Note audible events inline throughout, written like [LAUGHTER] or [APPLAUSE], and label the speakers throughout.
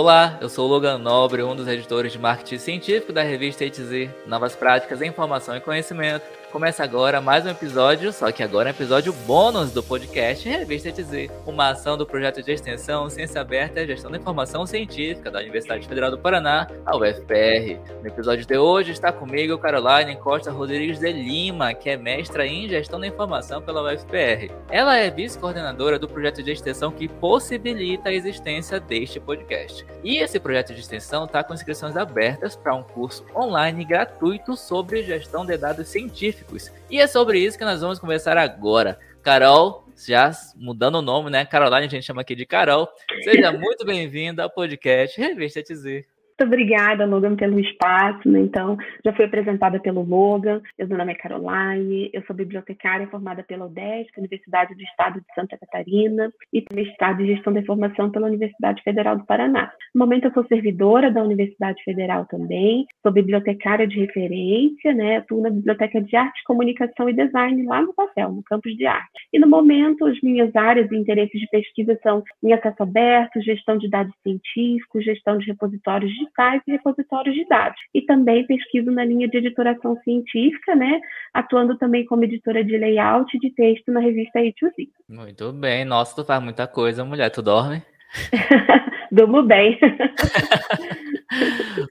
Speaker 1: Olá, eu sou o Logan Nobre, um dos editores de marketing científico da revista ETZ, Novas Práticas em Informação e Conhecimento. Começa agora mais um episódio, só que agora é um episódio bônus do podcast Revista ETZ, uma ação do projeto de extensão Ciência Aberta e Gestão da Informação Científica da Universidade Federal do Paraná, a UFPR. No episódio de hoje está comigo Caroline Costa Rodrigues de Lima, que é mestra em Gestão da Informação pela UFPR. Ela é vice-coordenadora do projeto de extensão que possibilita a existência deste podcast. E esse projeto de extensão está com inscrições abertas para um curso online gratuito sobre gestão de dados científicos científicos. E é sobre isso que nós vamos conversar agora. Carol, já mudando o nome, né? Caroline, a gente chama aqui de Carol. Seja muito bem-vinda ao podcast Revista TZ.
Speaker 2: Muito obrigada, Logan, pelo espaço. Né? Então, já fui apresentada pelo Logan. Meu nome é Caroline, eu sou bibliotecária formada pela UDESC, Universidade do Estado de Santa Catarina, e mestrado em Gestão da Informação pela Universidade Federal do Paraná. No momento, eu sou servidora da Universidade Federal também, sou bibliotecária de referência, né? atuo na Biblioteca de Arte, Comunicação e Design lá no papel, no campus de arte. E no momento, as minhas áreas de interesse de pesquisa são em acesso aberto, gestão de dados científicos, gestão de repositórios de sites e repositórios de dados. E também pesquiso na linha de editoração científica, né, atuando também como editora de layout de texto na revista A2Z.
Speaker 1: Muito bem. Nossa, tu faz muita coisa, mulher. Tu dorme? [LAUGHS]
Speaker 2: Durmo bem. [LAUGHS]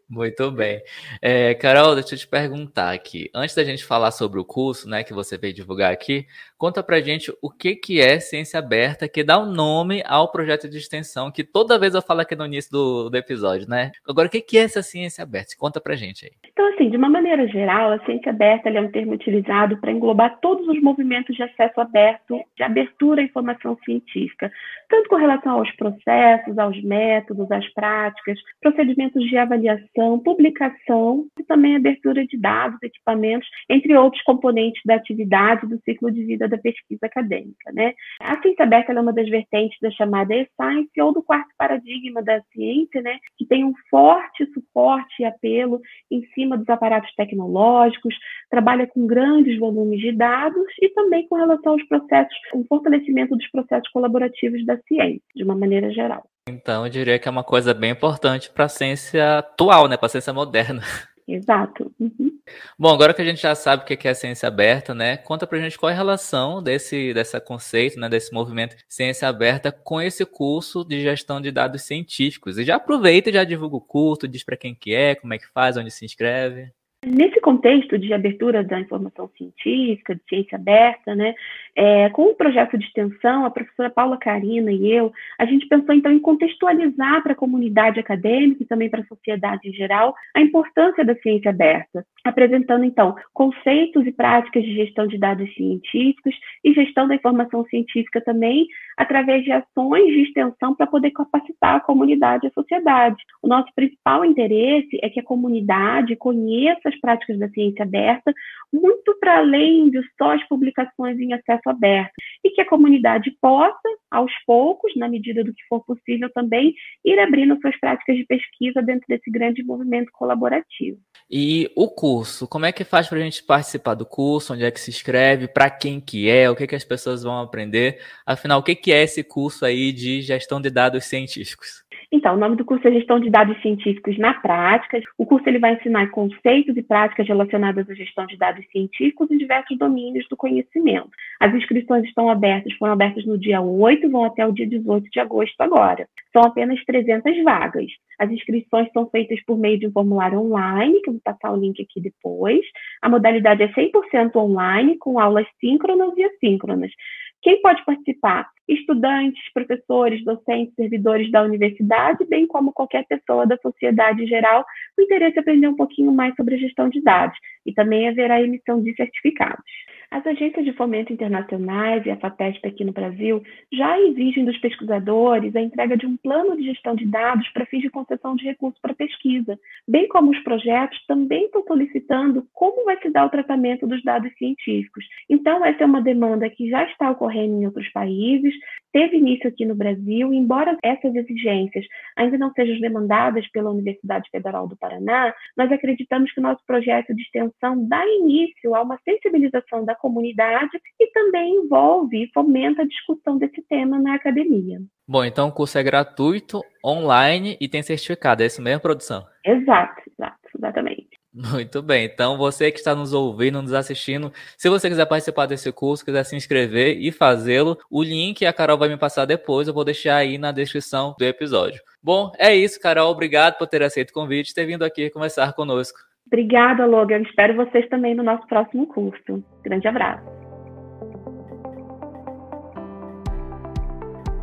Speaker 1: Muito bem. É, Carol, deixa eu te perguntar aqui. Antes da gente falar sobre o curso, né, que você veio divulgar aqui, conta pra gente o que, que é Ciência Aberta, que dá o um nome ao projeto de extensão, que toda vez eu falo aqui no início do, do episódio, né? Agora, o que, que é essa Ciência Aberta? Conta pra gente aí.
Speaker 2: Então, assim, de uma maneira geral, a Ciência Aberta é um termo utilizado para englobar todos os movimentos de acesso aberto, de abertura à informação científica, tanto com relação aos processos, aos métodos, às práticas, procedimentos de avaliação, publicação e também abertura de dados, equipamentos, entre outros componentes da atividade do ciclo de vida da pesquisa acadêmica. Né? A ciência aberta é uma das vertentes da chamada e-science ou do quarto paradigma da ciência, né? que tem um forte suporte e apelo em cima dos aparatos tecnológicos, trabalha com grandes volumes de dados e também com relação aos processos, com fortalecimento dos processos colaborativos da ciência, de uma maneira geral.
Speaker 1: Então, eu diria que é uma coisa bem importante para a ciência atual, né? para a ciência moderna.
Speaker 2: Exato. Uhum.
Speaker 1: Bom, agora que a gente já sabe o que é ciência aberta, né? Conta pra gente qual é a relação desse, desse conceito, né? Desse movimento ciência aberta com esse curso de gestão de dados científicos. E já aproveita e já divulga o curso, diz para quem que é, como é que faz, onde se inscreve.
Speaker 2: Nesse contexto de abertura da informação científica, de ciência aberta, né, é, com o projeto de extensão, a professora Paula Carina e eu, a gente pensou então em contextualizar para a comunidade acadêmica e também para a sociedade em geral a importância da ciência aberta, apresentando então conceitos e práticas de gestão de dados científicos e gestão da informação científica também, através de ações de extensão para poder capacitar a comunidade e a sociedade. O nosso principal interesse é que a comunidade conheça as práticas da ciência aberta, muito para além de só as publicações em acesso aberto, e que a comunidade possa, aos poucos, na medida do que for possível também, ir abrindo suas práticas de pesquisa dentro desse grande movimento colaborativo.
Speaker 1: E o curso, como é que faz para a gente participar do curso? Onde é que se inscreve? Para quem que é? O que, que as pessoas vão aprender? Afinal, o que, que é esse curso aí de gestão de dados científicos?
Speaker 2: Então, o nome do curso é Gestão de Dados Científicos na Prática. O curso ele vai ensinar conceitos e práticas relacionadas à gestão de dados científicos em diversos domínios do conhecimento. As inscrições estão abertas, foram abertas no dia 8 e vão até o dia 18 de agosto agora. São apenas 300 vagas. As inscrições são feitas por meio de um formulário online, que eu vou passar o link aqui depois. A modalidade é 100% online, com aulas síncronas e assíncronas. Quem pode participar? Estudantes, professores, docentes, servidores da universidade, bem como qualquer pessoa da sociedade em geral, com interesse em aprender um pouquinho mais sobre a gestão de dados. E também haverá emissão de certificados. As agências de fomento internacionais e a FAPESP aqui no Brasil já exigem dos pesquisadores a entrega de um plano de gestão de dados para fins de concessão de recursos para pesquisa, bem como os projetos também estão solicitando como vai se dar o tratamento dos dados científicos. Então, essa é uma demanda que já está ocorrendo em outros países, teve início aqui no Brasil, embora essas exigências ainda não sejam demandadas pela Universidade Federal do Paraná, nós acreditamos que o nosso projeto de extensão dá início a uma sensibilização da comunidade e também envolve e fomenta a discussão desse tema na academia.
Speaker 1: Bom, então o curso é gratuito, online e tem certificado, é isso mesmo, produção?
Speaker 2: Exato, exato, exatamente.
Speaker 1: Muito bem. Então, você que está nos ouvindo, nos assistindo, se você quiser participar desse curso, quiser se inscrever e fazê-lo, o link a Carol vai me passar depois, eu vou deixar aí na descrição do episódio. Bom, é isso, Carol. Obrigado por ter aceito o convite e ter vindo aqui conversar conosco.
Speaker 2: Obrigada, Logan. Espero vocês também no nosso próximo curso. Grande abraço.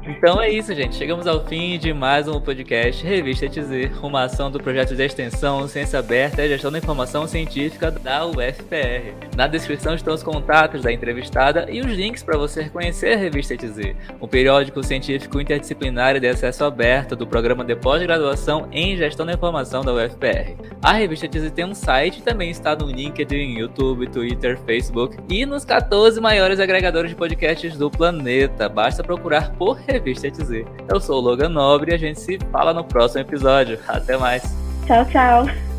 Speaker 1: Então é isso, gente. Chegamos ao fim de mais um podcast Revista TZ, uma ação do projeto de extensão Ciência Aberta e Gestão da Informação Científica da UFPR. Na descrição estão os contatos da entrevistada e os links para você conhecer a Revista TZ, um periódico científico interdisciplinar de acesso aberto do programa de pós-graduação em Gestão da Informação da UFPR. A Revista TZ tem um site e também está no LinkedIn, YouTube, Twitter, Facebook e nos 14 maiores agregadores de podcasts do planeta. Basta procurar por Revista TZ. Eu sou o Logan Nobre e a gente se fala no próximo episódio. Até mais.
Speaker 2: Tchau, tchau.